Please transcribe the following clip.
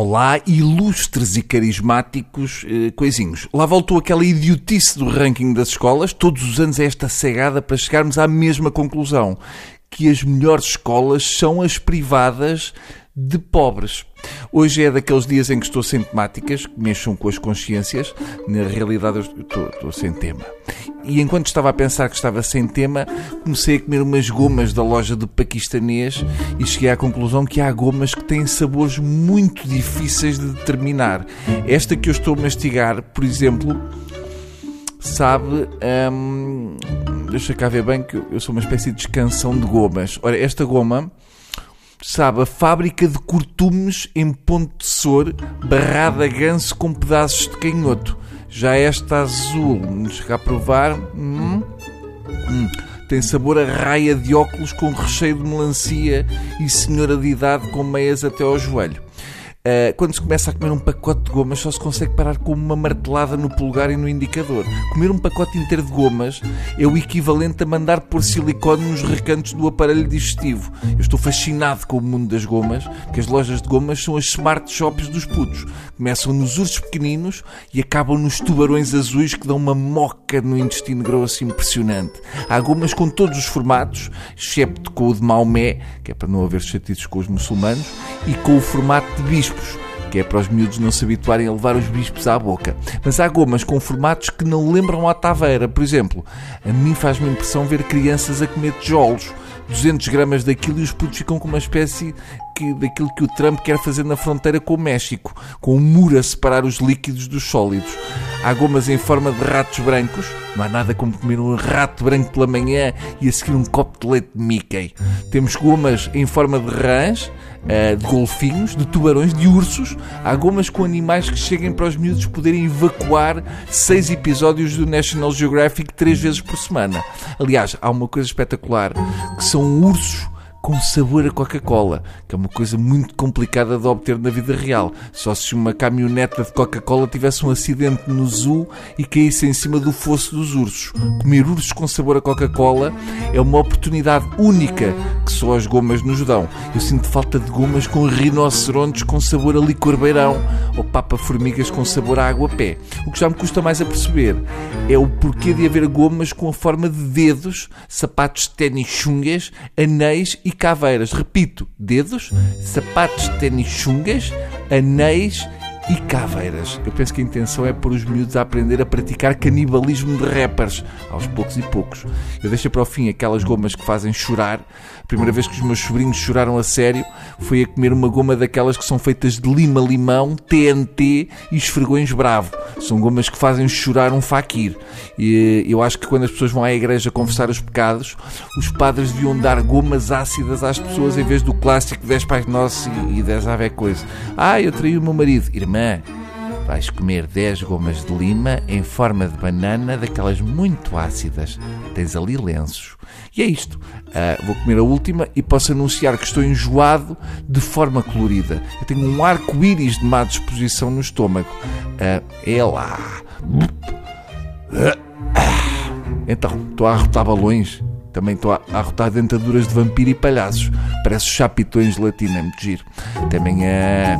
Olá, ilustres e carismáticos eh, coisinhos. Lá voltou aquela idiotice do ranking das escolas. Todos os anos é esta cegada para chegarmos à mesma conclusão. Que as melhores escolas são as privadas de pobres. Hoje é daqueles dias em que estou sem temáticas, que mexam com as consciências. Na realidade, eu estou, estou, sem tema. E enquanto estava a pensar que estava sem tema, comecei a comer umas gomas da loja do paquistanês e cheguei à conclusão que há gomas que têm sabores muito difíceis de determinar. Esta que eu estou a mastigar, por exemplo, sabe. Hum, deixa cá ver bem que eu sou uma espécie de escansão de gomas. Ora, esta goma sabe, a fábrica de cortumes em ponto de sor, barrada ganso com pedaços de canhoto. Já esta azul, chega a provar, hum, hum, tem sabor a raia de óculos com recheio de melancia e senhora de idade com meias até ao joelho. Uh, quando se começa a comer um pacote de gomas, só se consegue parar com uma martelada no polegar e no indicador. Comer um pacote inteiro de gomas é o equivalente a mandar pôr silicone nos recantos do aparelho digestivo. Eu estou fascinado com o mundo das gomas, porque as lojas de gomas são as smart shops dos putos. Começam nos ursos pequeninos e acabam nos tubarões azuis que dão uma moca no intestino grosso impressionante. Há gomas com todos os formatos, excepto com o de Maomé, que é para não haver chatices com os muçulmanos, e com o formato de bispo bispos, que é para os miúdos não se habituarem a levar os bispos à boca. Mas há gomas com formatos que não lembram a taveira. Por exemplo, a mim faz-me impressão ver crianças a comer tijolos. 200 gramas daquilo e os putos ficam com uma espécie que, daquilo que o Trump quer fazer na fronteira com o México, com um muro a separar os líquidos dos sólidos. Há gomas em forma de ratos brancos, não há nada como comer um rato branco pela manhã e a seguir um copo de leite de Mickey. Temos gomas em forma de rãs, eh, de golfinhos, de tubarões, de ursos. Há gomas com animais que cheguem para os miúdos poderem evacuar seis episódios do National Geographic três vezes por semana. Aliás, há uma coisa espetacular, que são ursos com sabor a Coca-Cola, que é uma coisa muito complicada de obter na vida real. Só se uma caminhoneta de Coca-Cola tivesse um acidente no zoo e caísse em cima do fosso dos ursos. Comer ursos com sabor a Coca-Cola é uma oportunidade única que só as gomas nos dão. Eu sinto falta de gomas com rinocerontes com sabor a licor beirão ou papa-formigas com sabor a água-pé. O que já me custa mais a perceber é o porquê de haver gomas com a forma de dedos, sapatos de ténis chungas, anéis e caveiras. Repito, dedos, sapatos de ténis chungas, anéis e caveiras. Eu penso que a intenção é pôr os miúdos a aprender a praticar canibalismo de rappers, aos poucos e poucos. Eu deixo para o fim aquelas gomas que fazem chorar. A primeira vez que os meus sobrinhos choraram a sério foi a comer uma goma daquelas que são feitas de lima-limão, TNT e esfregões bravo. São gomas que fazem chorar um faquir. E eu acho que quando as pessoas vão à igreja confessar os pecados, os padres deviam dar gomas ácidas às pessoas em vez do clássico 10 Pais Nossos e 10 Ave Coisa. Ah, eu traí o meu marido. Irmã, vais comer 10 gomas de lima em forma de banana, daquelas muito ácidas. Tens ali lenços. E é isto. Uh, vou comer a última e posso anunciar que estou enjoado de forma colorida. Eu tenho um arco-íris de má disposição no estômago. Uh, é lá. Então, estou a arrotar balões. Também estou a arrotar dentaduras de vampiro e palhaços. Parece chapitões de latina, é muito giro. Até amanhã.